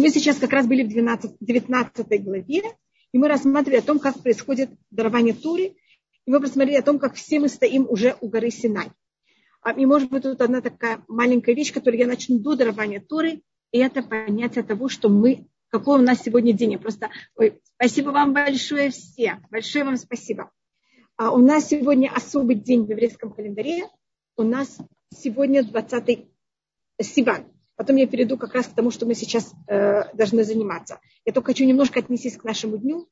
Мы сейчас как раз были в 12, 19 главе, и мы рассматривали о том, как происходит дарование Тури, и мы посмотрели о том, как все мы стоим уже у горы Синай. А, и может быть тут одна такая маленькая вещь, которую я начну до дарования Туры, и это понятие того, что мы, какой у нас сегодня день. Я просто, ой, спасибо вам большое все, большое вам спасибо. А у нас сегодня особый день в еврейском календаре. У нас сегодня 20 Сиван. Потом я перейду как раз к тому, что мы сейчас э, должны заниматься. Я только хочу немножко отнестись к нашему дню.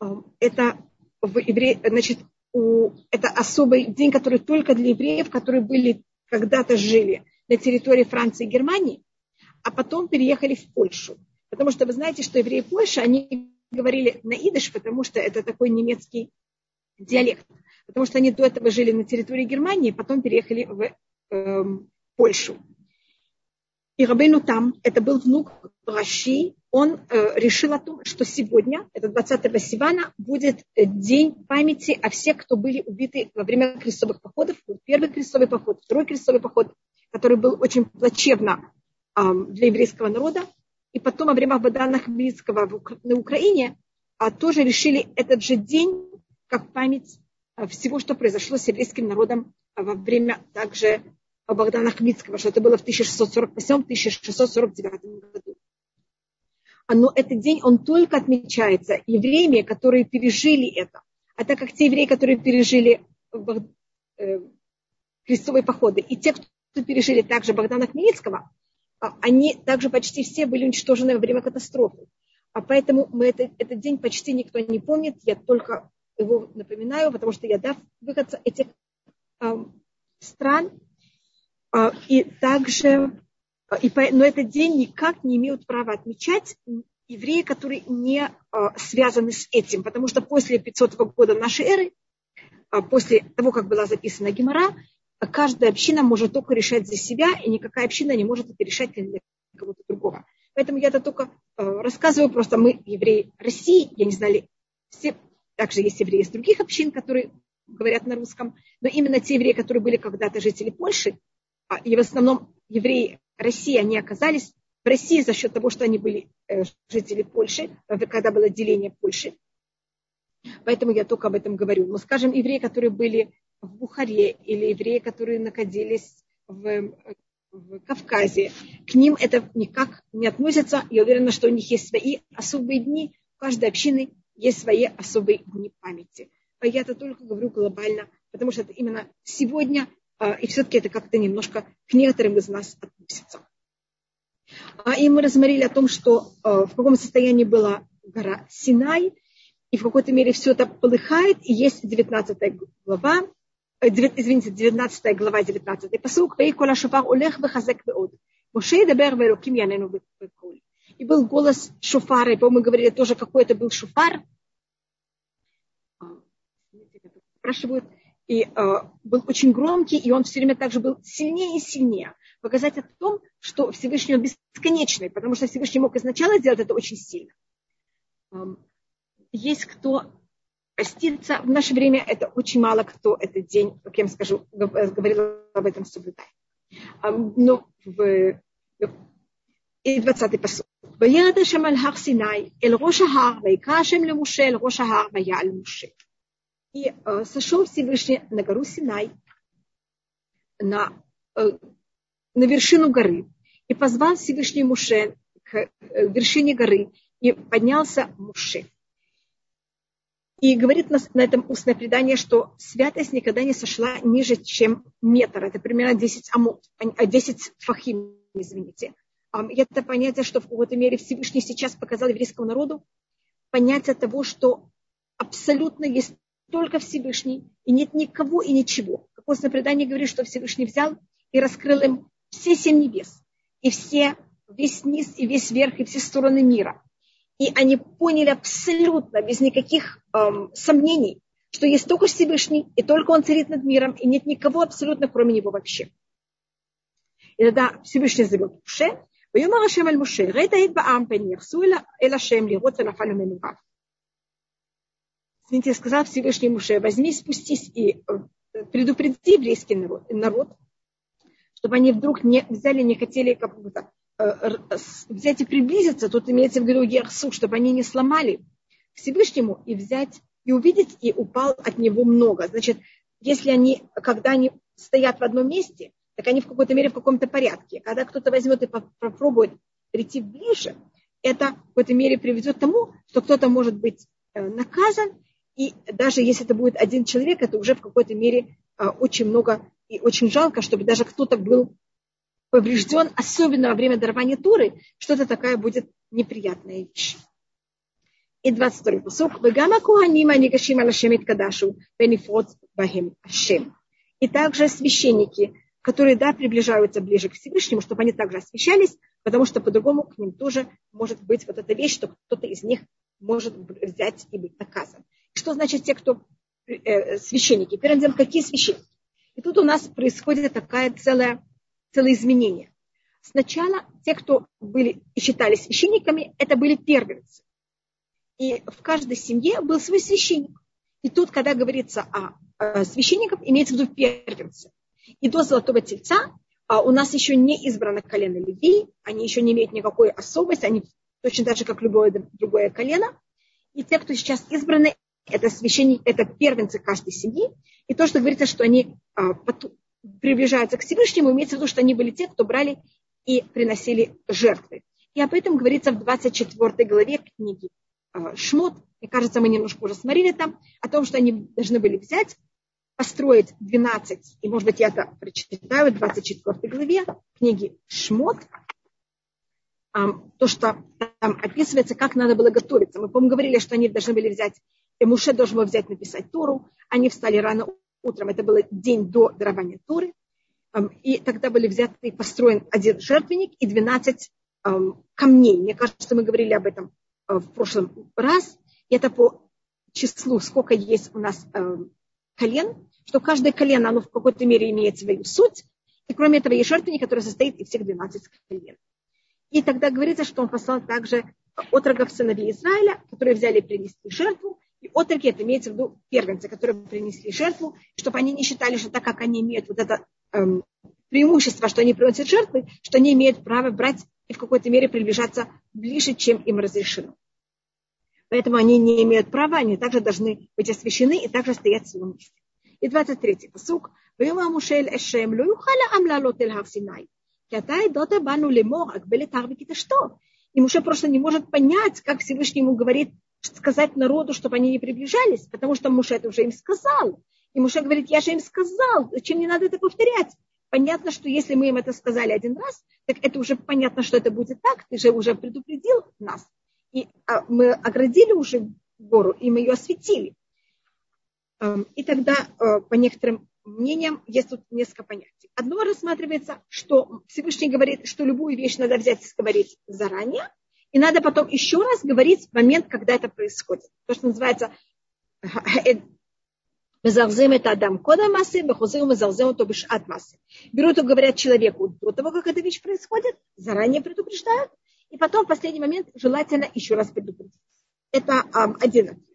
Э, это в евре... значит, у... это особый день, который только для евреев, которые были когда-то жили на территории Франции и Германии, а потом переехали в Польшу. Потому что вы знаете, что евреи Польши, они говорили на идыш, потому что это такой немецкий диалект, потому что они до этого жили на территории Германии, потом переехали в э, Польшу. И Рабейну там, это был внук Раши, он э, решил о том, что сегодня, это 20 Сивана, будет э, день памяти о всех, кто были убиты во время крестовых походов. Первый крестовый поход, второй крестовый поход, который был очень плачевно э, для еврейского народа. И потом во время Бадана Хмельницкого на Украине а, тоже решили этот же день как память э, всего, что произошло с еврейским народом э, во время также Богдана Хмельницкого, что это было в 1648-1649 году. А, но этот день, он только отмечается евреями, которые пережили это. А так как те евреи, которые пережили э, крестовые походы, и те, кто пережили также Богдана Хмельницкого, а, они также почти все были уничтожены во время катастрофы. А поэтому мы это, этот день почти никто не помнит. Я только его напоминаю, потому что я да, выходца этих э, стран. Э, и также, и по, но этот день никак не имеют права отмечать евреи, которые не э, связаны с этим, потому что после 500 года нашей эры, после того, как была записана Гемора, каждая община может только решать за себя, и никакая община не может это решать для кого-то другого. Поэтому я это только рассказываю, просто мы, евреи России, я не знали, все также есть евреи из других общин, которые говорят на русском. Но именно те евреи, которые были когда-то жители Польши, а, и в основном евреи России, они оказались в России за счет того, что они были э, жители Польши, когда было деление Польши. Поэтому я только об этом говорю. Но, скажем, евреи, которые были в Бухаре, или евреи, которые находились в, в Кавказе, к ним это никак не относится. Я уверена, что у них есть свои особые дни. У каждой общины есть свои особые дни памяти. А я это только говорю глобально, потому что это именно сегодня, а, и все-таки это как-то немножко к некоторым из нас относится. А, и мы рассмотрели о том, что а, в каком состоянии была гора Синай, и в какой-то мере все это полыхает, и есть 19 глава, э, извините, 19 глава, 19 посук, «Вей кола шуфар олех вехазек беод, Моше дабер веруким янену беколь» и был голос шуфара, и, по-моему, говорили тоже, какой это был шуфар. Спрашивают, и э, был очень громкий, и он все время также был сильнее и сильнее. Показать о том, что Всевышний он бесконечный, потому что Всевышний мог изначально сделать это очень сильно. Э, есть кто постится. В наше время это очень мало кто этот день, как я вам скажу, говорила об этом соблюдает. Но в, и 20 посуд. וירד השם על הר סיני, אל ראש ההר, ויקרא השם למשה אל ראש ההר, ויעל משה. И э, сошел Всевышний на гору Синай, на, э, на вершину горы, и позвал Всевышний Муше к э, вершине горы, и поднялся Муше. И говорит нас на этом устное предание, что святость никогда не сошла ниже, чем метр. Это примерно 10 амут, 10 фахим, извините это понятие, что в какой-то мере Всевышний сейчас показал еврейскому народу, понятие того, что абсолютно есть только Всевышний, и нет никого и ничего. Как устное предание говорит, что Всевышний взял и раскрыл им все семь небес, и все, весь низ, и весь верх, и все стороны мира. И они поняли абсолютно, без никаких эм, сомнений, что есть только Всевышний, и только Он царит над миром, и нет никого абсолютно, кроме Него вообще. И тогда Всевышний зовет Муше, ויאמר השם אל משה, ראית היית בעם פן יחסו אל השם לראות ונפל ממנוריו. Извините, сказал Всевышний Муше, возьми, спустись и предупреди еврейский народ, народ чтобы они вдруг не взяли, не хотели как будто взять и приблизиться, тут имеется в виду Ерсу, чтобы они не сломали Всевышнему и взять и увидеть, и упал от него много. Значит, если они, когда они стоят в одном месте, так они в какой-то мере в каком-то порядке. Когда кто-то возьмет и попробует прийти ближе, это в какой-то мере приведет к тому, что кто-то может быть э, наказан, и даже если это будет один человек, это уже в какой-то мере э, очень много и очень жалко, чтобы даже кто-то был поврежден, особенно во время дарования Туры, что-то такая будет неприятная вещь. И 22 посук. Вегама куанима нигашим алашемит кадашу бенифот бахим ашем. И также священники, которые, да, приближаются ближе к Всевышнему, чтобы они также освещались, потому что по-другому к ним тоже может быть вот эта вещь, что кто-то из них может взять и быть наказан. Что значит те, кто э, священники? Первым делом, какие священники? И тут у нас происходит такая целая, целое изменение. Сначала те, кто были и считались священниками, это были первенцы. И в каждой семье был свой священник. И тут, когда говорится о, священниках, имеется в виду первенцы. И до золотого тельца а у нас еще не избрано колено Леви, они еще не имеют никакой особости, они точно так же, как любое другое колено. И те, кто сейчас избраны, это священники, это первенцы каждой семьи. И то, что говорится, что они а, приближаются к Всевышнему, имеется в виду, что они были те, кто брали и приносили жертвы. И об этом говорится в 24 главе книги а, Шмот. Мне кажется, мы немножко уже смотрели там, о том, что они должны были взять, построить 12, и, может быть, я это прочитаю в 24 главе книги Шмот, то, что там описывается, как надо было готовиться. Мы, по-моему, говорили, что они должны были взять и Муше должен был взять написать Тору. Они встали рано утром, это был день до дарования Торы. И тогда были взяты и построен один жертвенник и 12 камней. Мне кажется, мы говорили об этом э, в прошлом раз. И это по числу, сколько есть у нас колен, что каждое колено, оно в какой-то мере имеет свою суть. И кроме этого есть жертвенник, который состоит из всех 12 колен. И тогда говорится, что он послал также отрогов сыновей Израиля, которые взяли и принесли жертву. И отроки, это имеется в виду первенцы, которые принесли жертву, чтобы они не считали, что так как они имеют вот это эм, преимущество, что они приносят жертвы, что они имеют право брать и в какой-то мере приближаться ближе, чем им разрешено. Поэтому они не имеют права, они также должны быть освящены и также стоять в своем месте. И 23-й посук. ויאמר משה אל אשם, לא יוכל העם לעלות אל הר סיני, כי אתה עדות בנו לאמור, הגבל את הר וכתשתו. И Муше просто не может понять, как Всевышний ему говорит, сказать народу, чтобы они не приближались, потому что Муше это уже им сказал. И Муше говорит, я же им сказал, зачем мне надо это повторять? Понятно, что если мы им это сказали один раз, так это уже понятно, что это будет так, ты же уже предупредил нас. И а, мы оградили уже гору, и мы ее осветили. Эм, и тогда, э, по некоторым мнениям, есть тут несколько понятий. Одно рассматривается, что Всевышний говорит, что любую вещь надо взять и говорить заранее, и надо потом еще раз говорить в момент, когда это происходит. То, что называется Мезарзем это Адам кода массы, бахузим мезарзем то бешат массы. Берут и говорят человеку до того, как эта вещь происходит, заранее предупреждают, и потом в последний момент желательно еще раз предупредить. Это um, один ответ.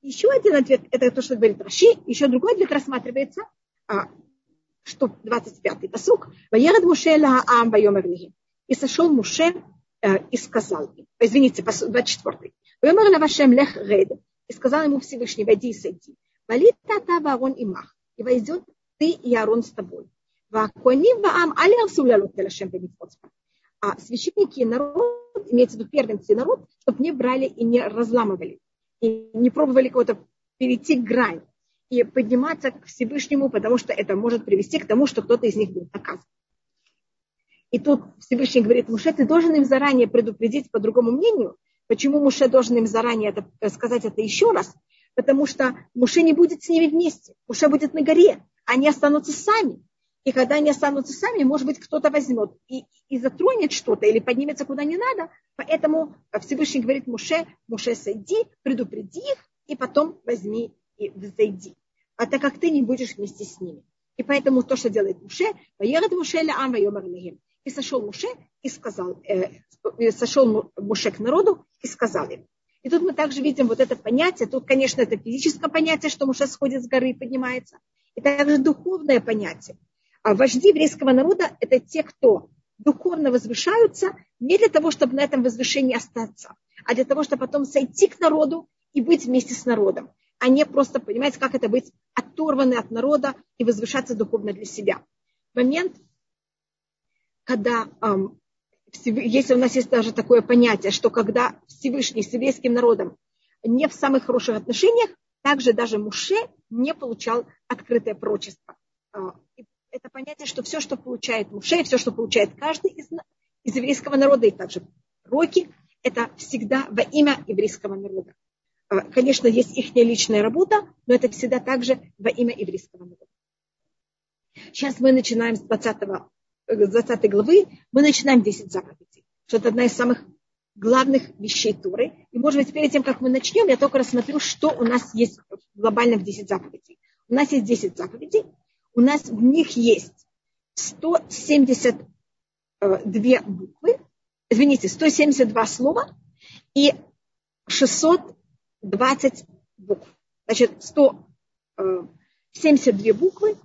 Еще один ответ, это то, что говорит Раши, еще другой ответ рассматривается, а, что 25-й посук, «Ваерад Муше ла аам вайомер И сошел Муше Э, и сказал, извините, 24-й, «Вымер лавашем лех рейд», и сказал ему Всевышний, войди и сойди. Вали тата и мах, и войдет ты и Арон с тобой. Ваконим ваам али арсулялут телашем А священники и народ, имеется в виду первенцы народ, чтобы не брали и не разламывали, и не пробовали кого-то перейти грань и подниматься к Всевышнему, потому что это может привести к тому, что кто-то из них будет наказан. И тут Всевышний говорит, Муше, ты должен им заранее предупредить по другому мнению. Почему Муше должен им заранее это, э, сказать это еще раз? Потому что Муше не будет с ними вместе. Муше будет на горе. Они останутся сами. И когда они останутся сами, может быть, кто-то возьмет и, и затронет что-то или поднимется куда не надо. Поэтому Всевышний говорит Муше, Муше, сойди, предупреди их, и потом возьми и взойди. А так как ты не будешь вместе с ними. И поэтому то, что делает Муше, поедет Муше ля ам и сошел Муше и сказал, э, сошел Муше к народу и сказал им. И тут мы также видим вот это понятие. Тут, конечно, это физическое понятие, что Муше сходит с горы и поднимается. И также духовное понятие. А вожди еврейского народа – это те, кто духовно возвышаются не для того, чтобы на этом возвышении остаться, а для того, чтобы потом сойти к народу и быть вместе с народом, а не просто, понимаете, как это быть оторваны от народа и возвышаться духовно для себя. Момент, когда если у нас есть даже такое понятие, что когда Всевышний с еврейским народом не в самых хороших отношениях, также даже Муше не получал открытое прочество. А, это понятие, что все, что получает Муше, все, что получает каждый из, из еврейского народа, и также роки, это всегда во имя еврейского народа. А, конечно, есть их личная работа, но это всегда также во имя еврейского народа. Сейчас мы начинаем с 20 20 главы мы начинаем 10 заповедей, что это одна из самых главных вещей Туры. И, может быть, перед тем, как мы начнем, я только рассмотрю, что у нас есть глобально в 10 заповедей. У нас есть 10 заповедей, у нас в них есть 172 буквы, извините, 172 слова и 620 букв. Значит, 172 буквы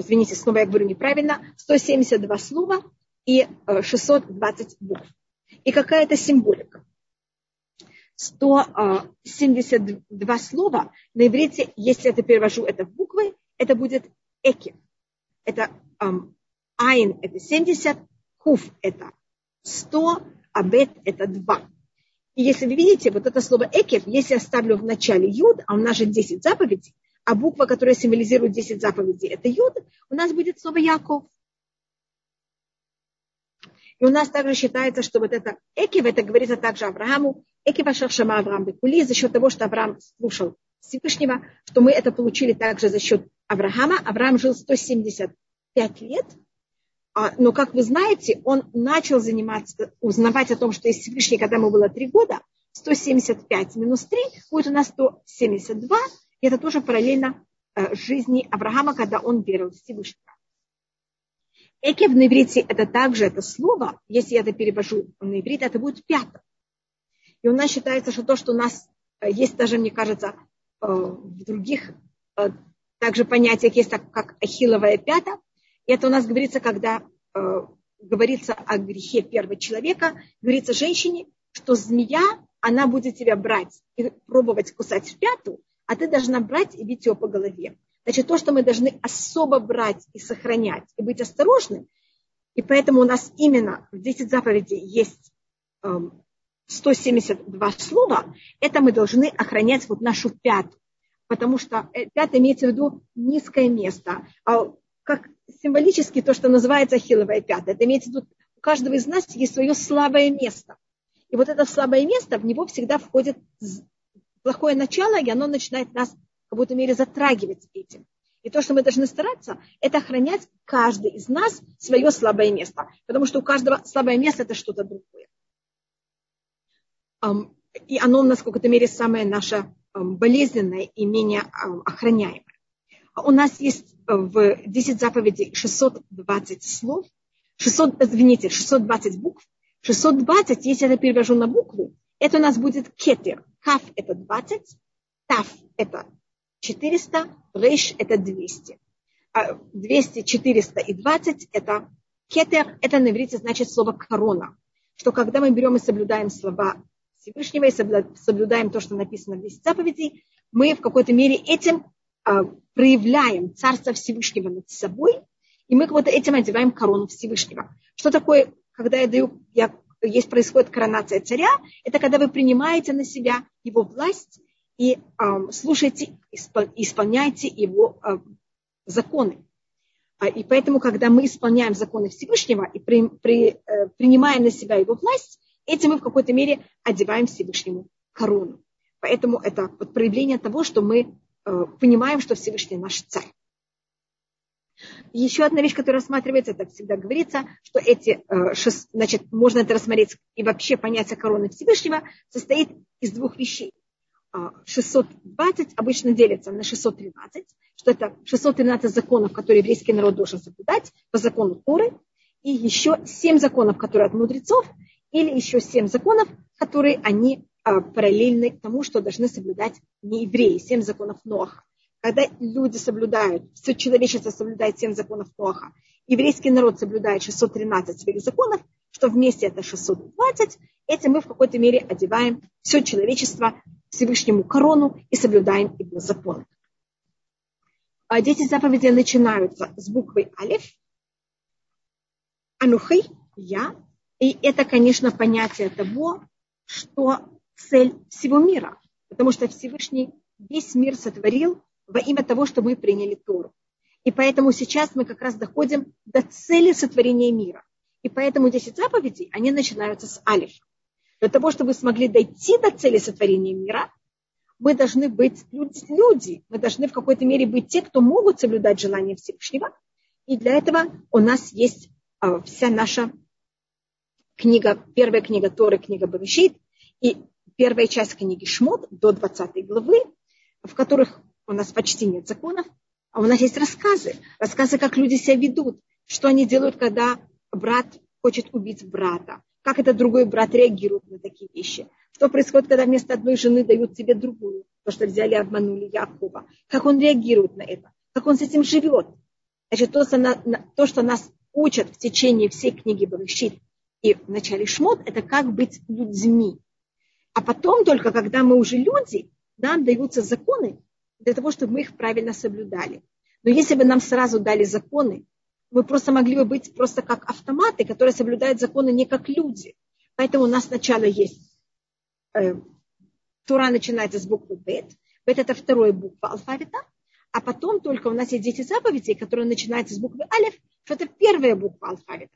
извините, снова я говорю неправильно, 172 слова и 620 э, букв. И какая это символика? 172 слова на иврите, если я это перевожу это в буквы, это будет эки. Это um, айн это 70, хуф это 100, а бет это 2. И если вы видите, вот это слово экев, если я ставлю в начале юд, а у нас же 10 заповедей, а буква, которая символизирует 10 заповедей, это Юд, у нас будет слово Яков. И у нас также считается, что вот это Экив, это говорится также Аврааму, Экив Ашаршама Авраам Бекули, за счет того, что Авраам слушал Всевышнего, что мы это получили также за счет Авраама. Авраам жил 175 лет, а, но, как вы знаете, он начал заниматься, узнавать о том, что есть Всевышний, когда ему было 3 года, 175 минус 3 будет у нас 172, и это тоже параллельно э, жизни Авраама, когда он верил в Всевышнего. Экев на иврите это также это слово, если я это перевожу на иврит, это будет пятое. И у нас считается, что то, что у нас э, есть даже, мне кажется, э, в других также понятиях есть так, как ахилловая пята. И это у нас говорится, когда говорится о грехе первого человека, говорится женщине, что змея, она будет тебя брать и пробовать кусать в пяту, а ты должна брать и бить его по голове. Значит, то, что мы должны особо брать и сохранять, и быть осторожны, и поэтому у нас именно в 10 заповедей есть 172 эм, слова, это мы должны охранять вот нашу пяту. Потому что э, пятое имеется в виду низкое место. А как символически то, что называется ахилловая пятая, это имеется в виду, у каждого из нас есть свое слабое место. И вот это слабое место, в него всегда входит плохое начало, и оно начинает нас в какой-то мере затрагивать этим. И то, что мы должны стараться, это охранять каждый из нас свое слабое место. Потому что у каждого слабое место это что-то другое. И оно у нас в какой-то мере самое наше болезненное и менее охраняемое. У нас есть э, в 10 заповедей 620 слов, 600, извините, 620 букв. 620, если я это перевожу на буквы, это у нас будет кетер. Каф – это 20, таф – это 400, рейш – это 200. 200, 400 и 20 – это кетер, это на иврите значит слово корона. Что когда мы берем и соблюдаем слова Всевышнего и соблюдаем то, что написано в 10 заповедей, мы в какой-то мере этим а, проявляем Царство Всевышнего над собой, и мы вот этим одеваем корону Всевышнего. Что такое, когда я даю, я есть происходит коронация царя, это когда вы принимаете на себя его власть и э, слушаете, исполняете его э, законы. А, и поэтому, когда мы исполняем законы Всевышнего и при, при, э, принимаем на себя его власть, этим мы в какой-то мере одеваем Всевышнему корону. Поэтому это вот проявление того, что мы э, понимаем, что Всевышний наш царь. Еще одна вещь, которая рассматривается, это всегда говорится, что эти, э, значит, можно это рассмотреть, и вообще понятие короны Всевышнего состоит из двух вещей. 620 а, обычно делится на 613, что это 613 законов, которые еврейский народ должен соблюдать по закону Торы, и еще 7 законов, которые от мудрецов, или еще 7 законов, которые они а, параллельны тому, что должны соблюдать не евреи, 7 законов Ноха когда люди соблюдают, все человечество соблюдает семь законов Ноха, еврейский народ соблюдает 613 своих законов, что вместе это 620, этим мы в какой-то мере одеваем все человечество Всевышнему корону и соблюдаем его законы. А дети заповеди начинаются с буквы Алиф, Анухей, я. И это, конечно, понятие того, что цель всего мира. Потому что Всевышний весь мир сотворил во имя того, что мы приняли Тору. И поэтому сейчас мы как раз доходим до цели сотворения мира. И поэтому 10 заповедей, они начинаются с алифа. Для того, чтобы смогли дойти до цели сотворения мира, мы должны быть люди, мы должны в какой-то мере быть те, кто могут соблюдать желания Всевышнего. И для этого у нас есть а, вся наша книга, первая книга Торы, книга Бавишит, и первая часть книги Шмот до 20 главы, в которых у нас почти нет законов, а у нас есть рассказы. Рассказы, как люди себя ведут, что они делают, когда брат хочет убить брата, как этот другой брат реагирует на такие вещи. Что происходит, когда вместо одной жены дают себе другую, то, что взяли и обманули Якова. Как он реагирует на это, как он с этим живет. Значит, то, то, что нас учат в течение всей книги Барышит и в начале Шмот, это как быть людьми. А потом только, когда мы уже люди, нам даются законы для того, чтобы мы их правильно соблюдали. Но если бы нам сразу дали законы, мы просто могли бы быть просто как автоматы, которые соблюдают законы не как люди. Поэтому у нас сначала есть э, Тура начинается с буквы Бет. Бет это вторая буква алфавита. А потом только у нас есть 10 заповедей, которые начинаются с буквы Алиф, что это первая буква алфавита.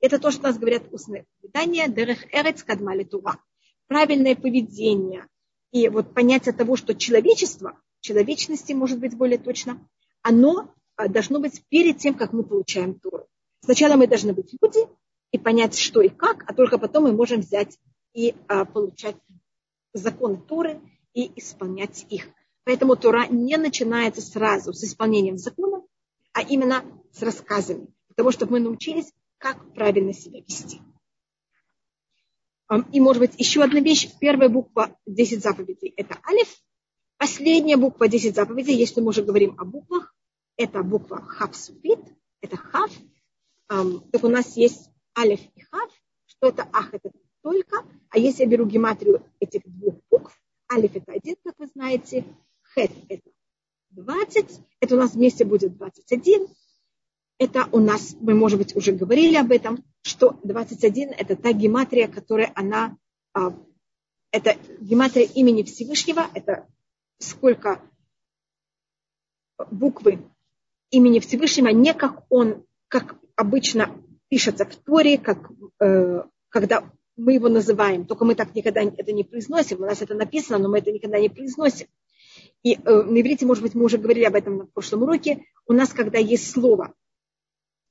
Это то, что нас говорят устные предания, дерех эрец кадмали тура. Правильное поведение и вот понятие того, что человечество, человечности, может быть более точно, оно а, должно быть перед тем, как мы получаем Тору. Сначала мы должны быть люди и понять, что и как, а только потом мы можем взять и а, получать законы Торы и исполнять их. Поэтому Тора не начинается сразу с исполнением закона, а именно с рассказами, того, чтобы мы научились, как правильно себя вести. И, может быть, еще одна вещь. Первая буква 10 заповедей – это алиф. Последняя буква 10 заповедей, если мы уже говорим о буквах, это буква хав суфит, это хав. Так у нас есть алиф и хав. Что это ах, это только. А если я беру гематрию этих двух букв, алиф это один, как вы знаете, хет это 20, это у нас вместе будет 21. Это у нас, мы, может быть, уже говорили об этом, что 21 это та гематрия, которая она, а, это гематрия имени Всевышнего, это сколько буквы имени Всевышнего, не как он, как обычно пишется в Торе, как, э, когда мы его называем, только мы так никогда это не произносим, у нас это написано, но мы это никогда не произносим. И э, на иврите, может быть, мы уже говорили об этом на прошлом уроке, у нас, когда есть слово,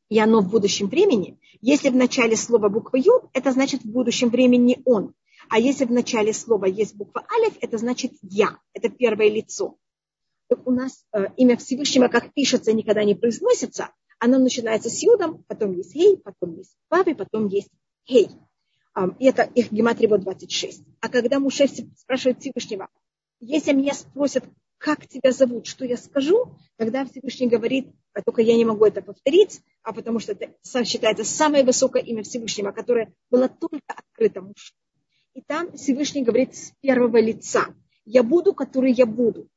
и оно в будущем времени, если в начале слова буква Ю, это значит в будущем времени он. А если в начале слова есть буква Алиф, это значит я, это первое лицо у нас э, имя Всевышнего, как пишется, никогда не произносится. Оно начинается с юдом, потом есть хей, потом есть вави, потом есть хей. И это их гематрия вот 26. А когда Муше спрашивает Всевышнего, если меня спросят, как тебя зовут, что я скажу, тогда Всевышний говорит, а только я не могу это повторить, а потому что это считается самое высокое имя Всевышнего, которое было только открыто Муше. И там Всевышний говорит с первого лица. Я буду, который я буду.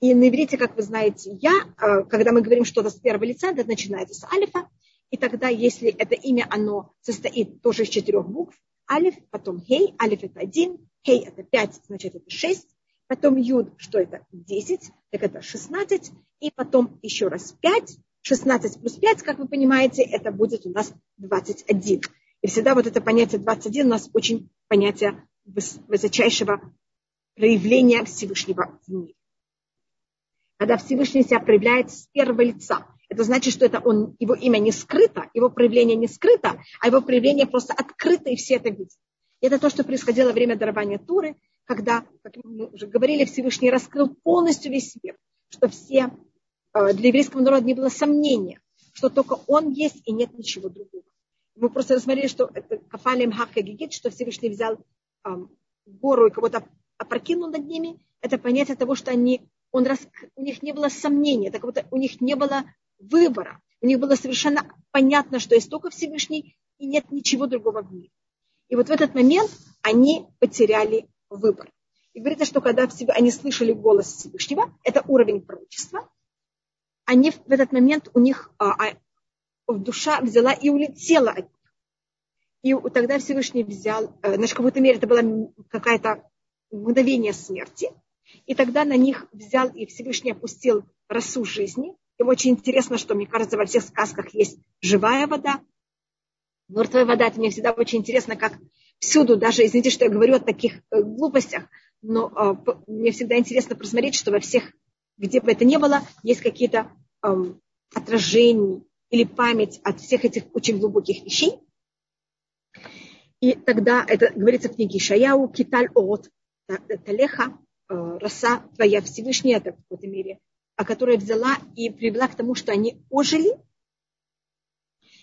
И на иврите, как вы знаете, я, э, когда мы говорим что-то с первого лица, это начинается с алифа. И тогда, если это имя, оно состоит тоже из четырех букв, алиф, потом хей, алиф это один, хей это пять, значит это шесть, потом юд, что это десять, так это шестнадцать, и потом еще раз пять, шестнадцать плюс пять, как вы понимаете, это будет у нас двадцать один. И всегда вот это понятие 21 у нас очень понятие высочайшего проявления Всевышнего в мире когда Всевышний себя проявляет с первого лица. Это значит, что это он, его имя не скрыто, его проявление не скрыто, а его проявление просто открыто, и все это видят. И это то, что происходило во время дарования Туры, когда, как мы уже говорили, Всевышний раскрыл полностью весь мир, что все, э, для еврейского народа не было сомнения, что только он есть и нет ничего другого. Мы просто рассмотрели, что это Кафалем Хака Гигит, что Всевышний взял эм, гору и кого-то опрокинул над ними. Это понятие того, что они он рас... у них не было сомнения, так вот у них не было выбора. У них было совершенно понятно, что есть только Всевышний, и нет ничего другого в мире. И вот в этот момент они потеряли выбор. И говорится, что когда они слышали голос Всевышнего, это уровень пророчества, они в этот момент у них а, а, душа взяла и улетела от них. И тогда Всевышний взял, э, значит, в какой-то мере это было какое-то мгновение смерти, и тогда на них взял и Всевышний опустил росу жизни. И очень интересно, что, мне кажется, во всех сказках есть живая вода, мертвая вода. Это мне всегда очень интересно, как всюду, даже, извините, что я говорю о таких э, глупостях, но э, мне всегда интересно просмотреть, что во всех, где бы это ни было, есть какие-то э, отражения или память от всех этих очень глубоких вещей. И тогда это говорится в книге Шаяу, Киталь От, Талеха, э, роса твоя Всевышняя, это в какой-то мере, а которая взяла и привела к тому, что они ожили.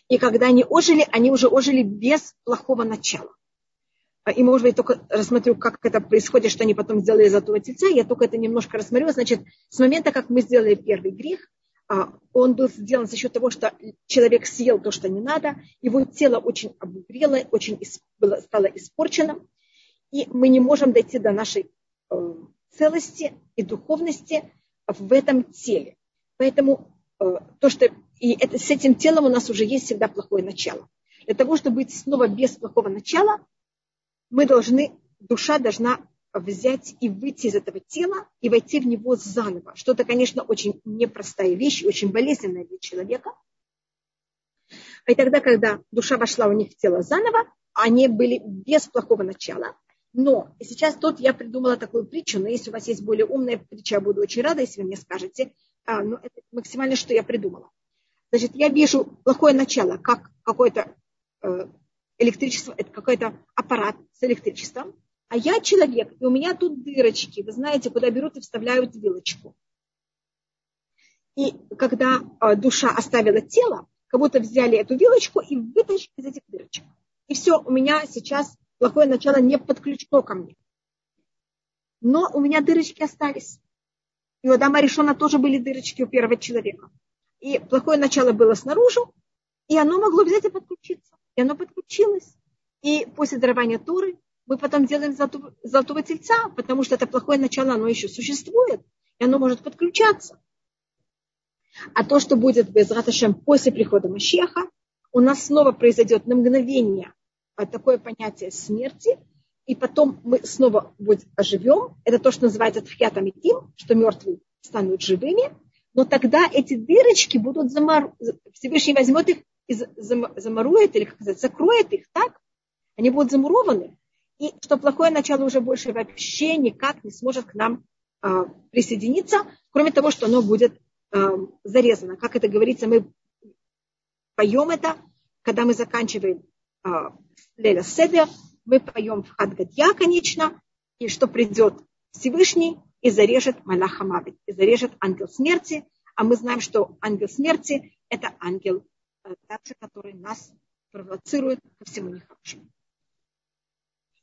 И когда они ожили, они уже ожили без плохого начала. А, и, может быть, только рассмотрю, как это происходит, что они потом сделали золотого тельца. Я только это немножко рассмотрю. Значит, с момента, как мы сделали первый грех, он был сделан за счет того, что человек съел то, что не надо, его тело очень обугрело, очень было, стало испорчено, и мы не можем дойти до нашей э, целости и духовности в этом теле. Поэтому э, то, что и это, с этим телом у нас уже есть всегда плохое начало. Для того, чтобы быть снова без плохого начала, мы должны, душа должна взять и выйти из этого тела и войти в него заново. Что это, конечно, очень непростая вещь, очень болезненная для человека. И тогда, когда душа вошла у них в тело заново, они были без плохого начала. Но сейчас тут я придумала такую притчу, но если у вас есть более умная притча, я буду очень рада, если вы мне скажете. А, но это максимально, что я придумала. Значит, я вижу плохое начало, как какое-то э, электричество, это какой-то аппарат с электричеством, а я человек, и у меня тут дырочки, вы знаете, куда берут и вставляют вилочку. И когда э, душа оставила тело, как будто взяли эту вилочку и вытащили из этих дырочек. И все, у меня сейчас плохое начало не подключено ко мне. Но у меня дырочки остались. И у Адама Решона тоже были дырочки у первого человека. И плохое начало было снаружи, и оно могло взять и подключиться. И оно подключилось. И после дарования Туры мы потом делаем золотого, золотого тельца, потому что это плохое начало, оно еще существует, и оно может подключаться. А то, что будет без Раташем после прихода Машеха, у нас снова произойдет на мгновение такое понятие смерти, и потом мы снова оживем. Это то, что называется тхьятом и тим, что мертвые станут живыми, но тогда эти дырочки будут замор... Всевышний возьмет их и замурует, или как сказать, закроет их, так? Они будут замурованы и что плохое начало уже больше вообще никак не сможет к нам э, присоединиться, кроме того, что оно будет э, зарезано. Как это говорится, мы поем это, когда мы заканчиваем э, Леля Седер, мы поем в Хадгадья, конечно, и что придет Всевышний и зарежет Малаха Мавит, и зарежет ангел смерти, а мы знаем, что ангел смерти – это ангел, также, который нас провоцирует ко всему нехорошему.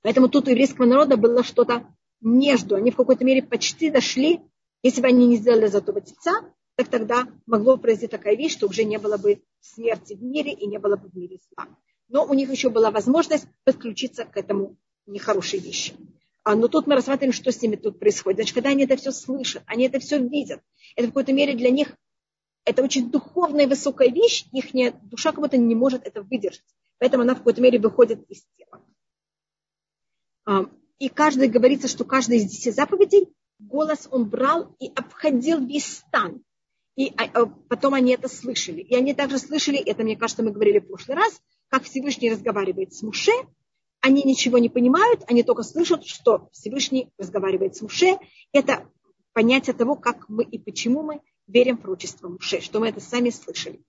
Поэтому тут у еврейского народа было что-то между. Они в какой-то мере почти дошли. Если бы они не сделали золотого тельца, так тогда могло произойти такая вещь, что уже не было бы смерти в мире и не было бы в мире зла. Но у них еще была возможность подключиться к этому нехорошей вещи. А, но тут мы рассматриваем, что с ними тут происходит. Значит, когда они это все слышат, они это все видят, это в какой-то мере для них это очень духовная высокая вещь, их душа как будто не может это выдержать. Поэтому она в какой-то мере выходит из тела. А, и каждый говорится, что каждый из десяти заповедей голос он брал и обходил весь стан. И а, а, потом они это слышали. И они также слышали, это, мне кажется, мы говорили в прошлый раз, как Всевышний разговаривает с Муше. Они ничего не понимают, они только слышат, что Всевышний разговаривает с Муше. Это понятие того, как мы и почему мы верим в пророчество Муше, что мы это сами слышали.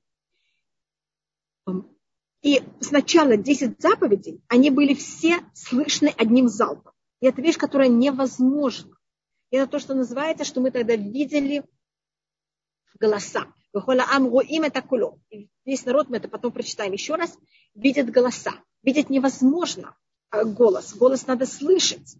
И сначала 10 заповедей, они были все слышны одним залпом. И это вещь, которая невозможна. И это то, что называется, что мы тогда видели голоса. Весь народ, мы это потом прочитаем еще раз, видит голоса. Видеть невозможно а, голос. Голос надо слышать.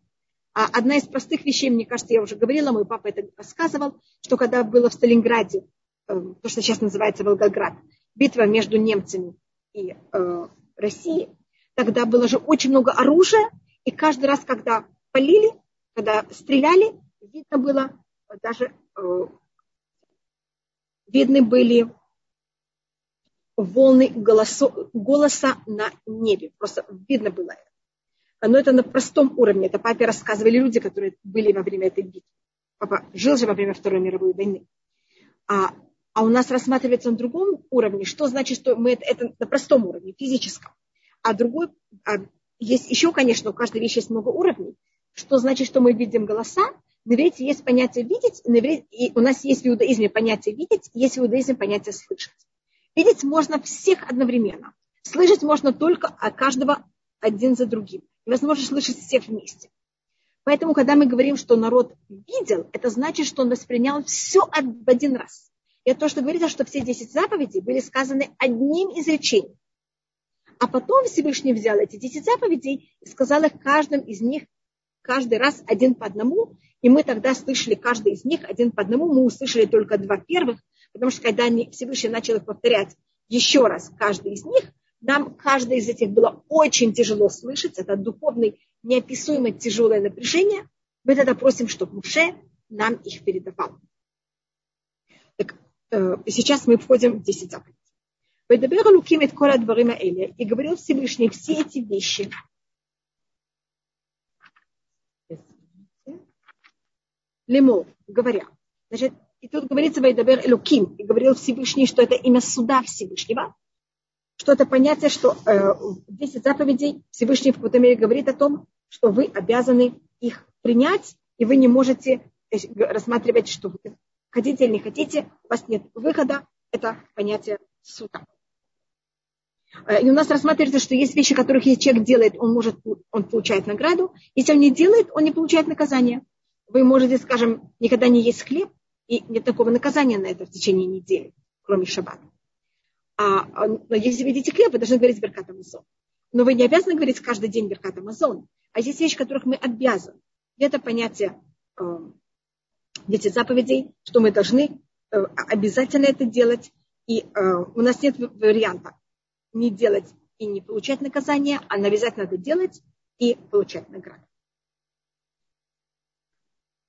А одна из простых вещей, мне кажется, я уже говорила, мой папа это рассказывал, что когда было в Сталинграде, эм, то, что сейчас называется Волгоград, битва между немцами и э, Россией, тогда было же очень много оружия, и каждый раз, когда полили, когда стреляли, видно было даже э, видны были волны голосо, голоса на небе. Просто видно было это. Но это на простом уровне. Это папе рассказывали люди, которые были во время этой битвы. Папа жил же во время Второй мировой войны. А, а у нас рассматривается на другом уровне. Что значит, что мы это, это на простом уровне, физическом. А другой, а есть еще, конечно, у каждой вещи есть много уровней. Что значит, что мы видим голоса? На иврите есть понятие видеть, и у нас есть в иудаизме понятие видеть, есть в иудаизме понятие слышать. Видеть можно всех одновременно. Слышать можно только каждого один за другим. Невозможно слышать всех вместе. Поэтому, когда мы говорим, что народ видел, это значит, что он воспринял все в один раз. Это то, что говорится, что все десять заповедей были сказаны одним изречением. А потом Всевышний взял эти десять заповедей и сказал их каждым из них каждый раз один по одному, и мы тогда слышали каждый из них один по одному, мы услышали только два первых, потому что когда Всевышний начал их повторять еще раз, каждый из них, нам каждый из этих было очень тяжело слышать, это духовное неописуемо тяжелое напряжение, мы тогда просим, чтобы Муше нам их передавал. Так, сейчас мы входим в 10 заповедей. Луким et кола дворима эля. И говорил Всевышний все эти вещи. Лемо, говоря. Значит, и тут говорится Вайдабер Элуким. И говорил Всевышний, что это имя суда Всевышнего. Что это понятие, что э, 10 заповедей Всевышний в какой-то мере говорит о том, что вы обязаны их принять, и вы не можете рассматривать, что вы хотите или не хотите, у вас нет выхода. Это понятие суда. Э, и у нас рассматривается, что есть вещи, которых если человек делает, он может, он получает награду. Если он не делает, он не получает наказание. Вы можете, скажем, никогда не есть хлеб, и нет такого наказания на это в течение недели, кроме шаббата. А, а но если вы едите хлеб, вы должны говорить Беркат Амазон. Но вы не обязаны говорить каждый день Беркат Амазон. А есть вещи, которых мы обязаны. Это понятие э, 10 заповедей, что мы должны э, обязательно это делать. И э, у нас нет варианта не делать и не получать наказание, а обязательно это делать и получать награду.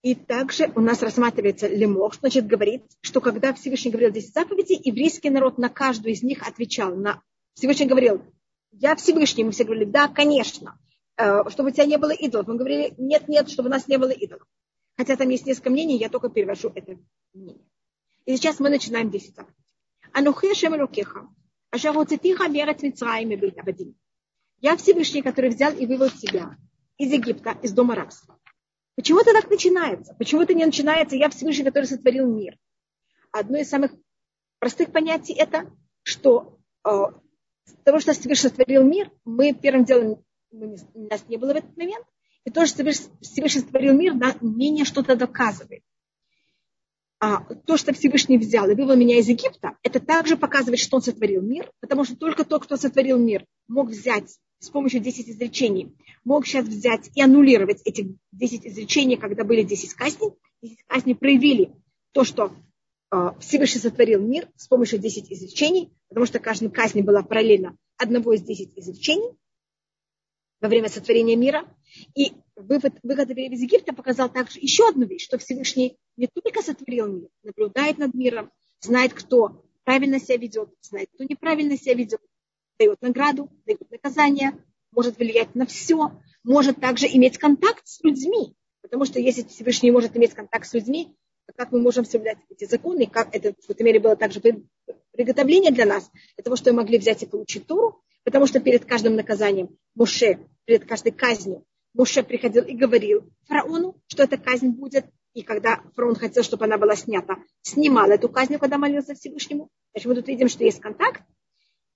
И также у нас рассматривается лемох, значит, говорит, что когда Всевышний говорил 10 заповедей, еврейский народ на каждую из них отвечал. На... Всевышний говорил, я Всевышний. Мы все говорили, да, конечно. Э, чтобы у тебя не было идолов. Мы говорили, нет, нет, чтобы у нас не было идолов. Хотя там есть несколько мнений, я только перевожу это мнение. И сейчас мы начинаем 10 заповедей. Анухе Шемелукеха. Я Всевышний, который взял и вывел тебя из Египта, из дома рабства. Почему это так начинается? Почему это не начинается «Я Всевышний, который сотворил мир»? Одно из самых простых понятий это, что э, того, что Всевышний сотворил мир, мы первым делом, мы, нас не было в этот момент, и то, что Всевышний сотворил мир, да, менее что-то доказывает а, то, что Всевышний взял и вывел меня из Египта, это также показывает, что он сотворил мир, потому что только тот, кто сотворил мир, мог взять с помощью 10 изречений, мог сейчас взять и аннулировать эти 10 изречений, когда были 10 казней. 10 казней проявили то, что э, Всевышний сотворил мир с помощью 10 изречений, потому что каждая казнь была параллельно одного из 10 изречений во время сотворения мира. И выход, выход из Египта показал также еще одну вещь, что Всевышний не только сотворил мир, наблюдает над миром, знает, кто правильно себя ведет, знает, кто неправильно себя ведет, дает награду, дает наказание, может влиять на все, может также иметь контакт с людьми. Потому что если Всевышний может иметь контакт с людьми, то как мы можем соблюдать эти законы, как это в какой-то мере было также приготовление для нас, для того, чтобы мы могли взять и получить Туру, потому что перед каждым наказанием Муше, перед каждой казнью, Муше приходил и говорил фараону, что эта казнь будет, и когда фараон хотел, чтобы она была снята, снимал эту казнь, когда молился Всевышнему. Значит, мы тут видим, что есть контакт.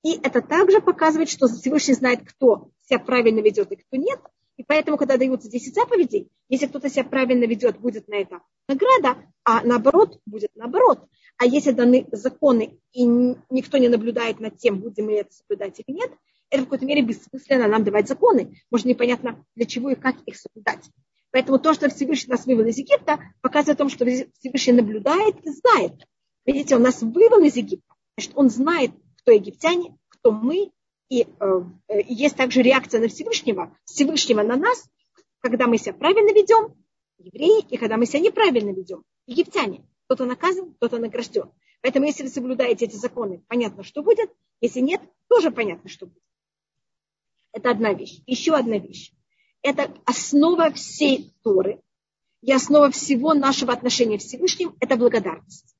И это также показывает, что Всевышний знает, кто себя правильно ведет и кто нет. И поэтому, когда даются 10 заповедей, если кто-то себя правильно ведет, будет на это награда, а наоборот, будет наоборот. А если даны законы, и никто не наблюдает над тем, будем мы это соблюдать или нет, это в какой-то мере бессмысленно нам давать законы. Может, непонятно, для чего и как их соблюдать. Поэтому то, что Всевышний нас вывел из Египта, показывает о том, что Всевышний наблюдает и знает. Видите, он нас вывел из Египта. Значит, он знает, кто египтяне, кто мы, и э, есть также реакция на Всевышнего, Всевышнего на нас, когда мы себя правильно ведем, евреи, и когда мы себя неправильно ведем, египтяне. Кто-то наказан, кто-то награжден. Поэтому если вы соблюдаете эти законы, понятно, что будет. Если нет, тоже понятно, что будет. Это одна вещь. Еще одна вещь. Это основа всей Торы и основа всего нашего отношения к Всевышнему – это благодарность.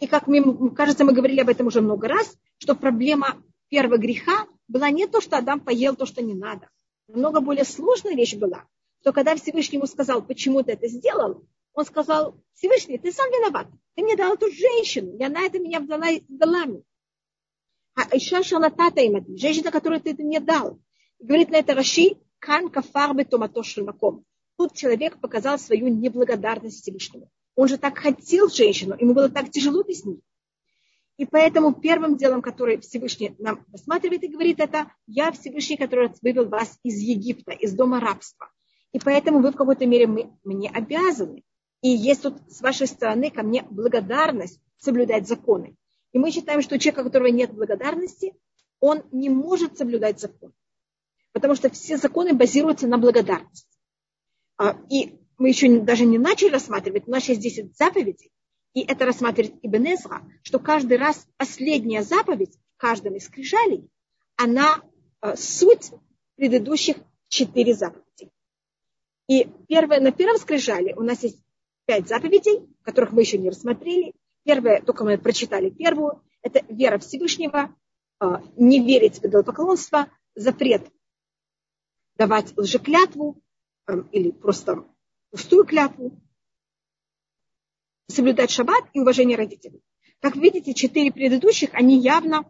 И как мне кажется, мы говорили об этом уже много раз, что проблема первого греха была не то, что Адам поел то, что не надо. Намного более сложная вещь была, что когда Всевышний ему сказал, почему ты это сделал, он сказал, Всевышний, ты сам виноват. Ты мне дал эту женщину, и она это меня дала, дала мне. А еще шалатата им женщина, которую ты это мне дал. говорит на это Раши, кан кафар томато шельмаком. Тут человек показал свою неблагодарность Всевышнему. Он же так хотел женщину, ему было так тяжело без них. И поэтому первым делом, которое Всевышний нам рассматривает и говорит, это «Я Всевышний, который вывел вас из Египта, из дома рабства». И поэтому вы в какой-то мере мы, мне обязаны. И есть тут с вашей стороны ко мне благодарность соблюдать законы. И мы считаем, что человек, у которого нет благодарности, он не может соблюдать закон. Потому что все законы базируются на благодарности. А, и мы еще даже не начали рассматривать, у нас есть 10 заповедей, и это рассматривает Ибн Эзра, что каждый раз последняя заповедь в каждом из скрижалей, она э, суть предыдущих четыре заповедей. И первое, на первом скрижале у нас есть пять заповедей, которых мы еще не рассмотрели. Первое, только мы прочитали первую, это вера Всевышнего, э, не верить в идолопоклонство, запрет давать лжеклятву э, или просто пустую клятву, соблюдать шаббат и уважение родителей. Как видите, четыре предыдущих, они явно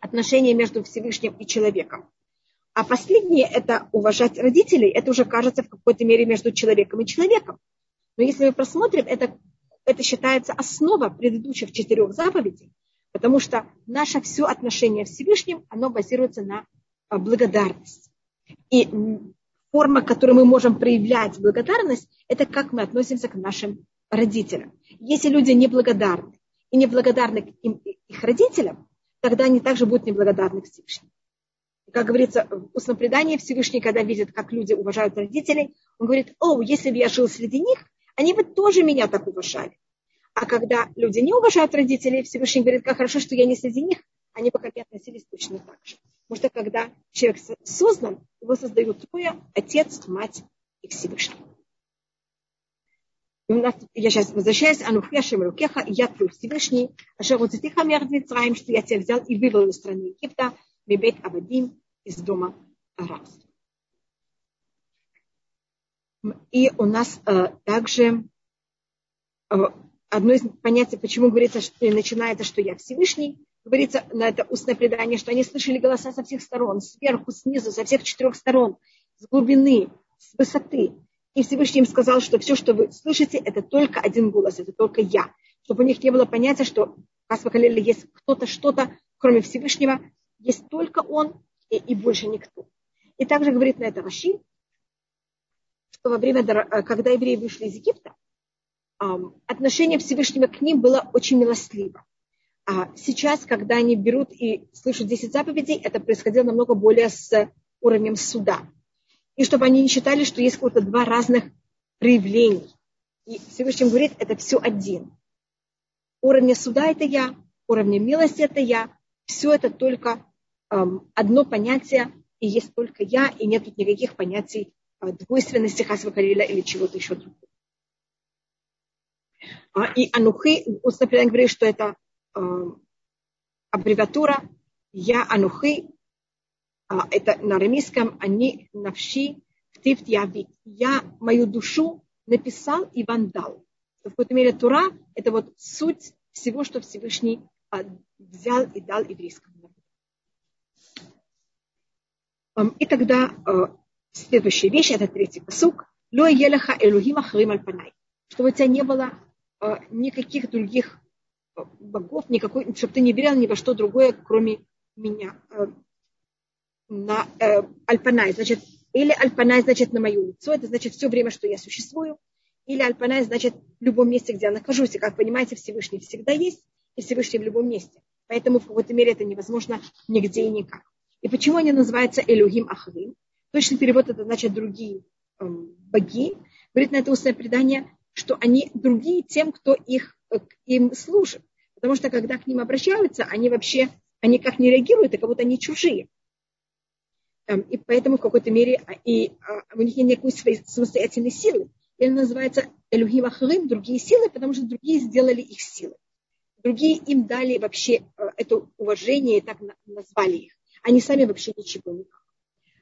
отношения между Всевышним и человеком. А последнее – это уважать родителей. Это уже кажется в какой-то мере между человеком и человеком. Но если мы просмотрим, это, это считается основа предыдущих четырех заповедей, потому что наше все отношение Всевышним, оно базируется на а, благодарность. И форма, которой мы можем проявлять благодарность, это как мы относимся к нашим родителям. Если люди неблагодарны и неблагодарны к им, их родителям, тогда они также будут неблагодарны к Всевышнему. Как говорится в устном предании, Всевышний, когда видит, как люди уважают родителей, он говорит, о, если бы я жил среди них, они бы тоже меня так уважали. А когда люди не уважают родителей, Всевышний говорит, как хорошо, что я не среди них, они бы ко мне относились точно так же. Потому что когда человек создан, его создают трое, отец, мать и Всевышний я сейчас возвращаюсь, Анухи Ашем Рукеха, я твой Всевышний, Ашер Уцитиха Мер Мицраим, что я тебя взял и вывел из страны Египта, Бебет Абадим, из дома рабства. И у нас э, также э, одно из понятий, почему говорится, что начинается, что я Всевышний, говорится на это устное предание, что они слышали голоса со всех сторон, сверху, снизу, со всех четырех сторон, с глубины, с высоты. И Всевышний им сказал, что все, что вы слышите, это только один голос, это только я. Чтобы у них не было понятия, что Хасвахалили есть кто-то, что-то, кроме Всевышнего, есть только он и, и больше никто. И также говорит на это Раши, что во время, э, когда евреи вышли из Египта, отношение Всевышнего к ним было очень милостливо. А сейчас, когда они берут и слышат 10 заповедей, это происходило намного более с уровнем суда и чтобы они не считали, что есть какое-то два разных проявлений. И Всевышний говорит, это все один. Уровень суда это я, уровень милости это я. Все это только эм, одно понятие, и есть только я, и нет тут никаких понятий э, двойственности Хасвакалиля или чего-то еще другого. А, и Анухи, устно говорит, что это э, аббревиатура Я Анухи, это на арамейском они навши ктивт явит. Я мою душу написал и вам дал. В какой-то мере Тура – это вот суть всего, что Всевышний а, взял и дал еврейскому народу. И тогда а, следующая вещь, это третий посук. Ло елаха элухима хрим альпанай. Чтобы у тебя не было никаких других богов, никакой, чтобы ты не верил ни во что другое, кроме меня, на э, альпанай, значит, или альпанай значит на мое лицо, это значит все время, что я существую, или альпанай значит в любом месте, где я нахожусь. И как понимаете, Всевышний всегда есть, и Всевышний в любом месте. поэтому в какой-то мере это невозможно нигде и никак. И почему они называются Элюгим Ахрим? Точный перевод это значит другие эм, боги. Говорит на это устное предание, что они другие тем, кто их, э, им служит. Потому что когда к ним обращаются, они вообще, они как не реагируют, и как будто они чужие. Эм, и поэтому в какой-то мере а, и, а, у них нет никакой своей самостоятельной силы. И называется Элюхим Ахарим, другие силы, потому что другие сделали их силы. Другие им дали вообще э, это уважение и так назвали их. Они сами вообще ничего не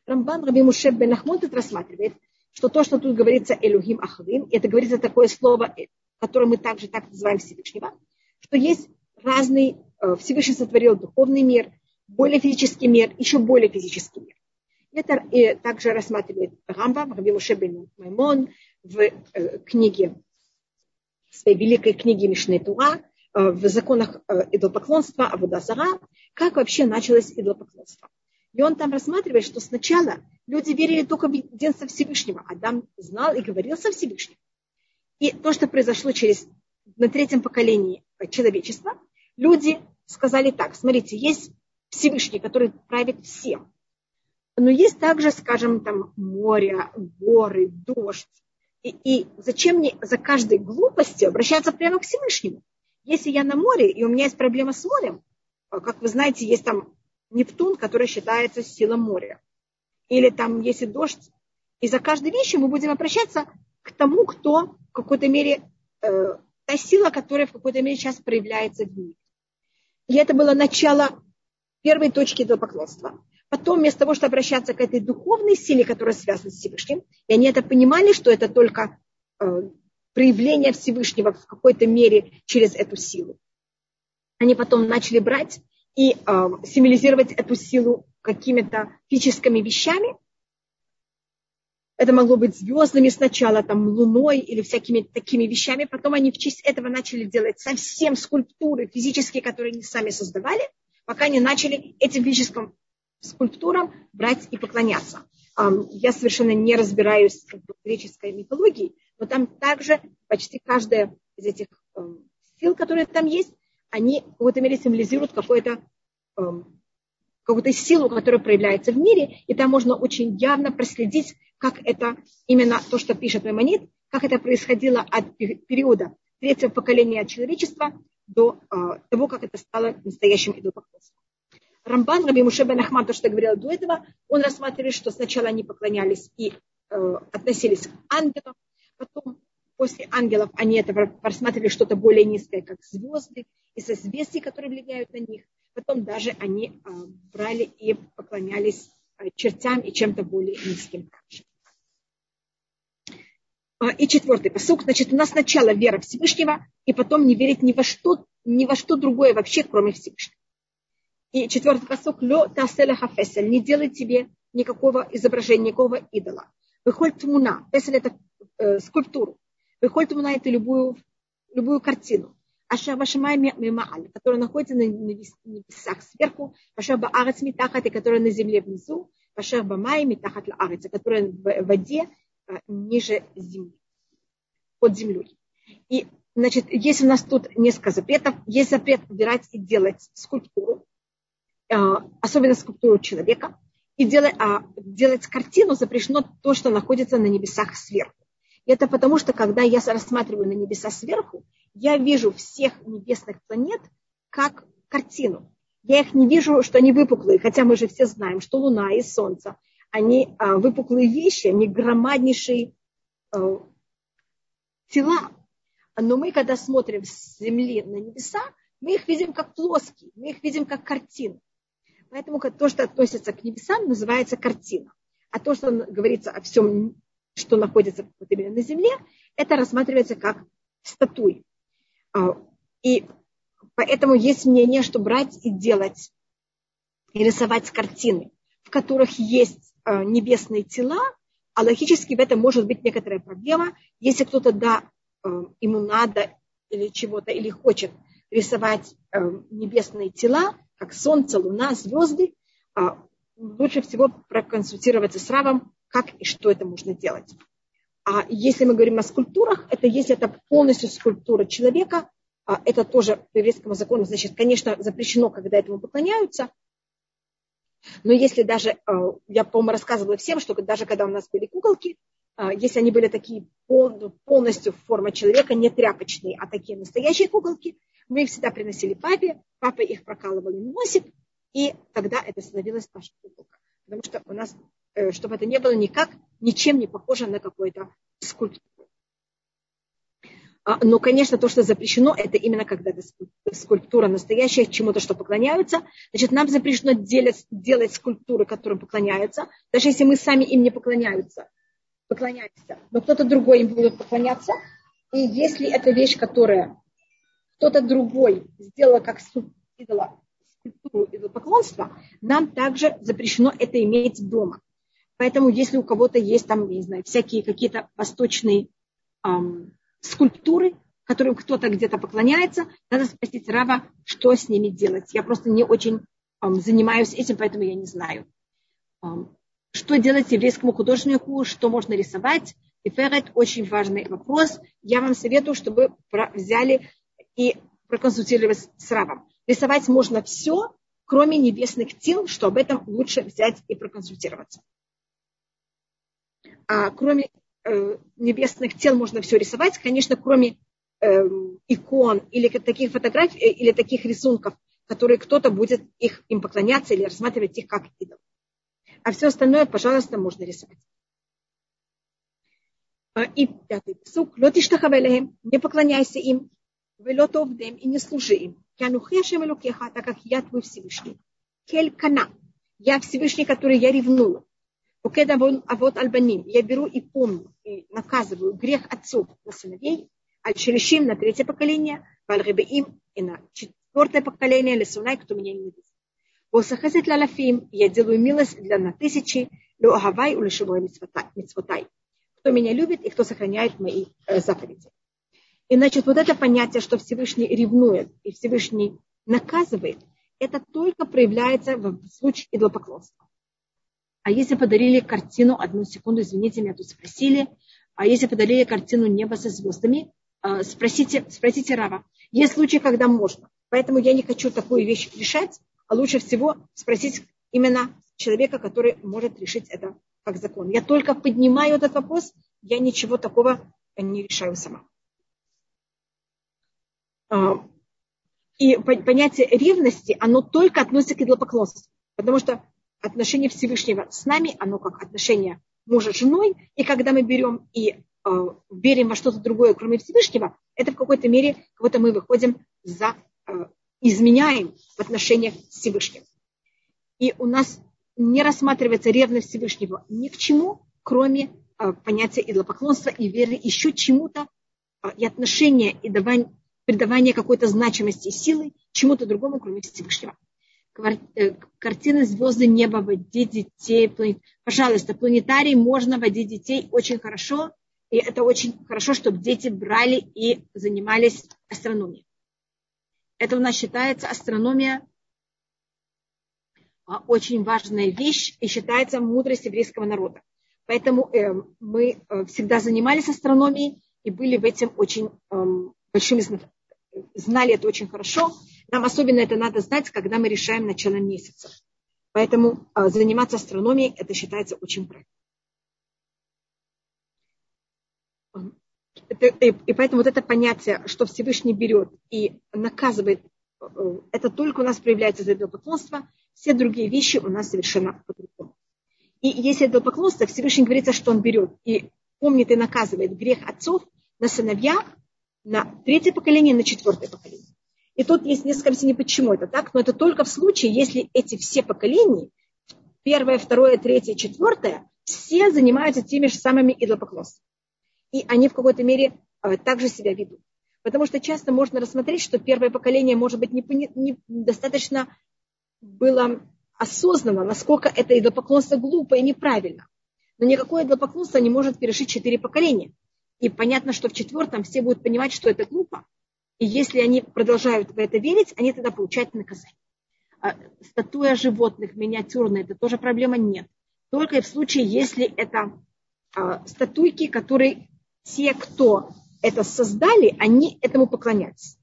Рамбан Раби Мушеб Бен это рассматривает, что то, что тут говорится Элюхим Ахарим, это говорится такое слово, э, которое мы также так называем Всевышнего, что есть разный, э, Всевышний сотворил духовный мир, более физический мир, еще более физический мир. Это и также рассматривает Рамбам, Раби Муше бен Маймон в э, книге, в своей великой книге Мишне Туа, э, в законах идолопоклонства, Авудазара, как вообще началось идолопоклонство. И он там рассматривает, что сначала люди верили только в единство Всевышнего. Адам знал и говорил со Всевышним. И то, что произошло через, на третьем поколении человечества, люди сказали так, смотрите, есть Всевышний, который правит всем. Но есть также, скажем, там море, горы, дождь. И, и зачем мне за каждой глупостью обращаться прямо к Всевышнему? Если я на море, и у меня есть проблема с морем, а, как вы знаете, есть там Нептун, который считается силой моря. Или там, если дождь, и за каждой вещью мы будем обращаться к тому, кто в какой-то мере э, та сила, которая в какой-то мере сейчас проявляется в мире. И это было начало первой точки идолопоклонства. Потом, вместо того, чтобы обращаться к этой духовной силе, которая связана с Всевышним, и они это понимали, что это только э, проявление Всевышнего в какой-то мере через эту силу. Они потом начали брать и э, символизировать эту силу какими-то физическими вещами, это могло быть звездами сначала, там, луной или всякими такими вещами. Потом они в честь этого начали делать совсем скульптуры физические, которые они сами создавали, пока они начали этим физическим скульптурам брать и поклоняться. Я совершенно не разбираюсь в греческой мифологии, но там также почти каждая из этих сил, которые там есть, они в какой-то мере символизируют какое-то какую-то силу, которая проявляется в мире, и там можно очень явно проследить, как это именно то, что пишет Маймонид, как это происходило от периода третьего поколения человечества до э, того, как это стало настоящим идолопоклонством. Рамбан, Раби Муше бен Ахмад, то, что я говорила до этого, он рассматривает, что сначала они поклонялись и э, относились к ангелам, потом после ангелов они это рассматривали что-то более низкое, как звезды и созвездия, которые влияют на них. Потом даже они э, брали и поклонялись э, чертям и чем-то более низким. Э, и четвертый посук, значит, у нас сначала вера Всевышнего, и потом не верить ни во что, ни во что другое вообще, кроме Всевышнего. И четвертый посук, ло таселя хафесель, не делай тебе никакого изображения, никакого идола. Выходит тмуна, фесель это э, скульптуру. Выходит тмуна это любую, любую картину. Аша Вашамай Мимааль, которая находится на небесах сверху, Аша Баарец Митахат, и которая на земле внизу, Аша Бамай Митахат Лаарец, которая в воде а, ниже земли, под землей. И, значит, есть у нас тут несколько запретов. Есть запрет убирать и делать скульптуру, особенно скульптуру человека, и делать, а, делать картину запрещено то, что находится на небесах сверху. И это потому, что когда я рассматриваю на небеса сверху, я вижу всех небесных планет как картину. Я их не вижу, что они выпуклые, хотя мы же все знаем, что Луна и Солнце, они а, выпуклые вещи, они громаднейшие а, тела. Но мы, когда смотрим с Земли на небеса, мы их видим как плоские, мы их видим как картину. Поэтому то, что относится к небесам, называется картина. А то, что говорится о всем, что находится вот именно на Земле, это рассматривается как статуи. А, и поэтому есть мнение, что брать и делать, и рисовать картины, в которых есть а, небесные тела, а логически в этом может быть некоторая проблема. Если кто-то, да, а, ему надо или чего-то, или хочет рисовать небесные тела, как солнце, луна, звезды, лучше всего проконсультироваться с Равом, как и что это можно делать. А если мы говорим о скульптурах, это если это полностью скульптура человека, а, это тоже по еврейскому закону, значит, конечно, запрещено, когда этому поклоняются. Но если даже, а, я, по-моему, рассказывала всем, что даже когда у нас были куколки, а, если они были такие полностью в форме человека, не тряпочные, а такие настоящие куколки, мы их всегда приносили папе, папа их прокалывал в носик, и тогда это становилось наша куколка. Потому что у нас, э, чтобы это не было никак, ничем не похоже на какой-то скульптуру. А, но, конечно, то, что запрещено, это именно когда это скульптура настоящая, чему-то, что поклоняются. Значит, нам запрещено делать, делать скульптуры, которым поклоняются, даже если мы сами им не поклоняются, поклоняемся, но кто-то другой им будет поклоняться. И если это вещь, которая кто-то другой сделал как идола, скульптуру идолопоклонства, нам также запрещено это иметь дома. Поэтому, если у кого-то есть там, не знаю, всякие какие-то восточные эм, скульптуры, которым кто-то где-то поклоняется, надо спросить Рава, что с ними делать. Я просто не очень um, занимаюсь этим, поэтому я не знаю. Um, что делать еврейскому художнику, что можно рисовать. И Ферет очень важный вопрос. Я вам советую, чтобы взяли и проконсультировались с Равом. Рисовать можно все, кроме небесных тел, что об этом лучше взять и проконсультироваться. А кроме Э, небесных тел можно все рисовать, конечно, кроме э, икон или таких фотографий, э, или таких рисунков, которые кто-то будет их, им поклоняться или рассматривать их как идол. А все остальное, пожалуйста, можно рисовать. А, и пятый псук. Лотиштахавелехем, не поклоняйся им, велотовдем и не служи им. Кянухешем элукеха, так как я твой Всевышний. Кель кана, я Всевышний, который я ревную. А вот альбаним. Я беру и помню, и наказываю грех отцов на сыновей, аль-шерещим на третье поколение, валь-ребеим и на четвертое поколение, лесунай, кто меня не видит. Восахасит лалафим, я делаю милость для на тысячи, луахавай улешивой мицвотай. Кто меня любит и кто сохраняет мои заповеди. И значит, вот это понятие, что Всевышний ревнует и Всевышний наказывает, это только проявляется в случае идолопоклонства. А если подарили картину, одну секунду, извините, меня тут спросили, а если подарили картину неба со звездами, а, спросите, спросите Рава. Есть случаи, когда можно. Поэтому я не хочу такую вещь решать, а лучше всего спросить именно человека, который может решить это как закон. Я только поднимаю этот вопрос, я ничего такого не решаю сама. А, и понятие ревности, оно только относится к идолопоклонству. Потому что отношение Всевышнего с нами, оно как отношение мужа с женой, и когда мы берем и э, верим во что-то другое, кроме Всевышнего, это в какой-то мере, как будто мы выходим за, э, изменяем в отношениях с Всевышним. И у нас не рассматривается ревность Всевышнего ни к чему, кроме э, понятия идолопоклонства и веры еще чему-то, э, и отношения, и давание, придавание какой-то значимости и силы чему-то другому, кроме Всевышнего. Э, картины звезды неба, водить детей. Пожалуйста, планетарий можно водить детей очень хорошо. И это очень хорошо, чтобы дети брали и занимались астрономией. Это у нас считается астрономия а, очень важная вещь и считается мудрость еврейского народа. Поэтому э, мы э, всегда занимались астрономией и были в этом очень э, большими знали это очень хорошо. Нам особенно это надо знать, когда мы решаем начало месяца. Поэтому а, заниматься астрономией, это считается очень правильно. и поэтому вот это понятие, что Всевышний берет и наказывает, э, это только у нас проявляется за идолопоклонство, все другие вещи у нас совершенно по-другому. И если идолопоклонство, Всевышний говорится, что он берет и помнит и наказывает грех отцов на сыновья, на третье поколение, на четвертое поколение. И тут есть несколько объяснений, почему это так, но это только в случае, если эти все поколения, первое, второе, третье, четвертое, все занимаются теми же самыми идолопоклонствами. И они в какой-то мере э, также себя ведут. Потому что часто можно рассмотреть, что первое поколение, может быть, не, не достаточно было осознанно, насколько это идолопоклонство глупо и неправильно. Но никакое идолопоклонство не может перешить четыре поколения. И понятно, что в четвертом все будут понимать, что это глупо. И если они продолжают в это верить, они тогда получают наказание. А статуя животных миниатюрная, это тоже проблема нет. Только в случае, если это а, статуйки, которые те, кто это создали, они этому поклоняются.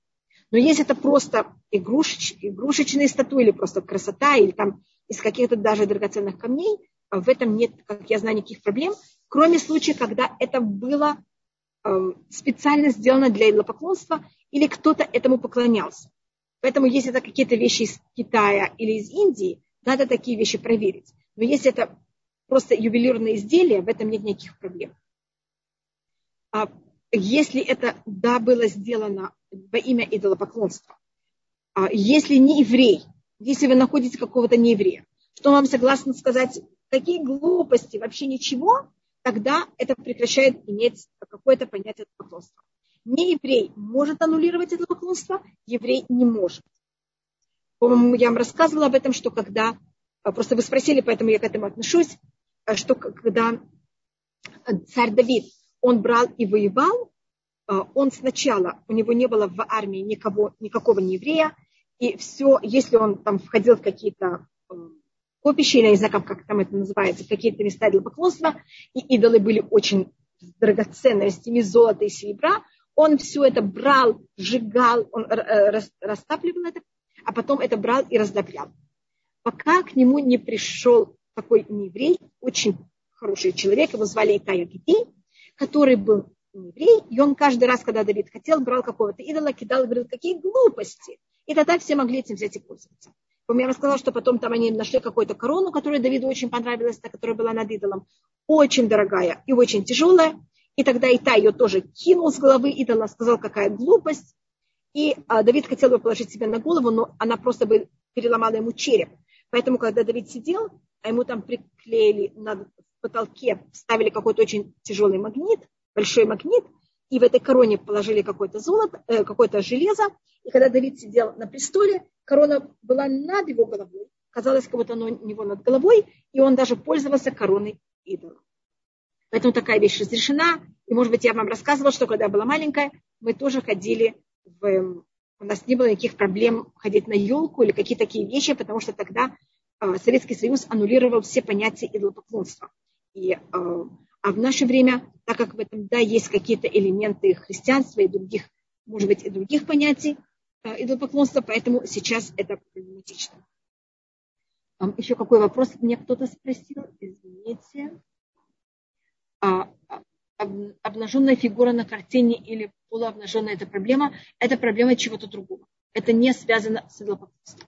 Но если это просто игрушеч, игрушечные статуи или просто красота, или там из каких-то даже драгоценных камней, в этом нет, как я знаю, никаких проблем, кроме случая, когда это было специально сделано для идолопоклонства, или кто-то этому поклонялся. Поэтому, если это какие-то вещи из Китая или из Индии, надо такие вещи проверить. Но если это просто ювелирные изделия, в этом нет никаких проблем. А если это, да, было сделано во имя идолопоклонства, а если не еврей, если вы находите какого-то нееврея, что вам согласно сказать, какие глупости, вообще ничего, тогда это прекращает иметь какое-то понятие поклонства. Не еврей может аннулировать это поклонство, еврей не может. Я вам рассказывала об этом, что когда, а, просто вы спросили, поэтому я к этому отношусь, а, что когда царь Давид, он брал и воевал, а, он сначала, у него не было в армии никого, никакого нееврея, и все, если он там входил в какие-то копища, или я не знаю, как, как там это называется, какие-то места для поклонства, и идолы были очень драгоценностями золота и серебра, он все это брал, сжигал, он э, растапливал это, а потом это брал и раздобрял. Пока к нему не пришел такой еврей, очень хороший человек, его звали Итая Гити, который был еврей, и он каждый раз, когда Давид хотел, брал какого-то идола, кидал и говорил, какие глупости. И тогда все могли этим взять и пользоваться. Он мне рассказал, что потом там они нашли какую-то корону, которая Давиду очень понравилась, та, которая была над идолом. Очень дорогая и очень тяжелая. И тогда Ита ее тоже кинул с головы идола, сказал, какая глупость. И а, Давид хотел бы положить себе на голову, но она просто бы переломала ему череп. Поэтому, когда Давид сидел, а ему там приклеили на потолке, ставили какой-то очень тяжелый магнит, большой магнит, и в этой короне положили какое-то золото, э, какое-то железо. И когда Давид сидел на престоле, корона была над его головой, казалось, как будто она у него над головой, и он даже пользовался короной идола. Поэтому такая вещь разрешена. И, может быть, я вам рассказывала, что когда я была маленькая, мы тоже ходили в... У нас не было никаких проблем ходить на елку или какие-то такие вещи, потому что тогда э, Советский Союз аннулировал все понятия идолопоклонства. И э, а в наше время, так как в этом, да, есть какие-то элементы христианства и других, может быть, и других понятий э, идолопоклонства, поэтому сейчас это проблематично. Еще какой вопрос мне кто-то спросил? Извините. А, а обнаженная фигура на картине или полуобнаженная – это проблема? Это проблема чего-то другого. Это не связано с идолопоклонством.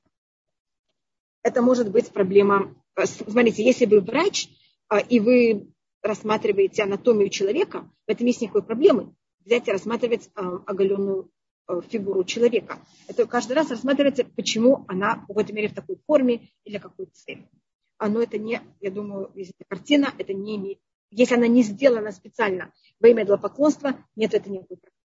Это может быть проблема. Э, смотрите, если вы врач, и вы рассматриваете анатомию человека, в этом есть никакой проблемы. Взять и рассматривать э, оголенную э, фигуру человека. Это каждый раз рассматривается, почему она в какой-то мере в такой форме или какой цели. Но это не, я думаю, если это картина, это не имеет. Если она не сделана специально во имя поклонства, нет, это никакой проблемы.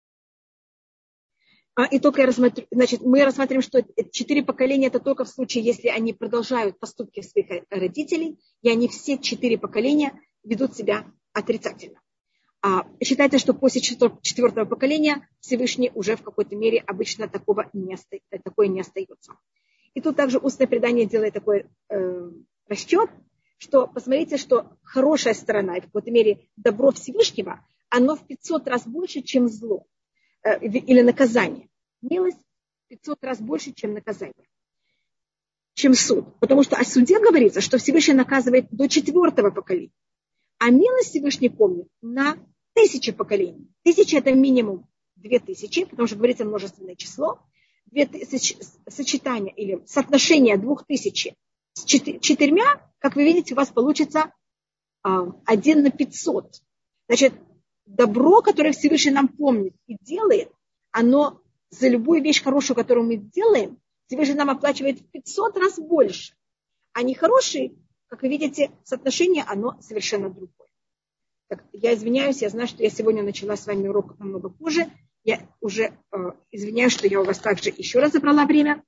А, и только я рассмотрю, значит, мы рассматриваем, что четыре поколения это только в случае, если они продолжают поступки своих родителей, и они все четыре поколения ведут себя отрицательно. А считается, что после четвертого поколения Всевышний уже в какой-то мере обычно такого не такое не остается. И тут также устное предание делает такой э, расчет, что посмотрите, что хорошая сторона, и в какой-то мере добро Всевышнего, оно в 500 раз больше, чем зло э, или наказание. Милость в 500 раз больше, чем наказание чем суд. Потому что о суде говорится, что Всевышний наказывает до четвертого поколения. А милость Всевышний помнит на тысячи поколений. Тысяча это минимум две тысячи, потому что говорится множественное число. Две тысячи, сочетание или соотношение двух тысяч с четырьмя, как вы видите, у вас получится а, один на пятьсот. Значит, добро, которое Всевышний нам помнит и делает, оно за любую вещь хорошую, которую мы делаем, Всевышний нам оплачивает в 500 раз больше. А нехороший как вы видите, соотношение, оно совершенно другое. Так, я извиняюсь, я знаю, что я сегодня начала с вами урок намного позже. Я уже э, извиняюсь, что я у вас также еще раз забрала время.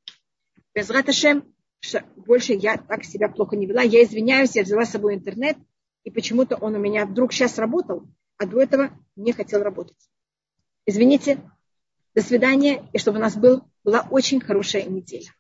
Без раташем, что больше я так себя плохо не вела. Я извиняюсь, я взяла с собой интернет, и почему-то он у меня вдруг сейчас работал, а до этого не хотел работать. Извините, до свидания, и чтобы у нас был, была очень хорошая неделя.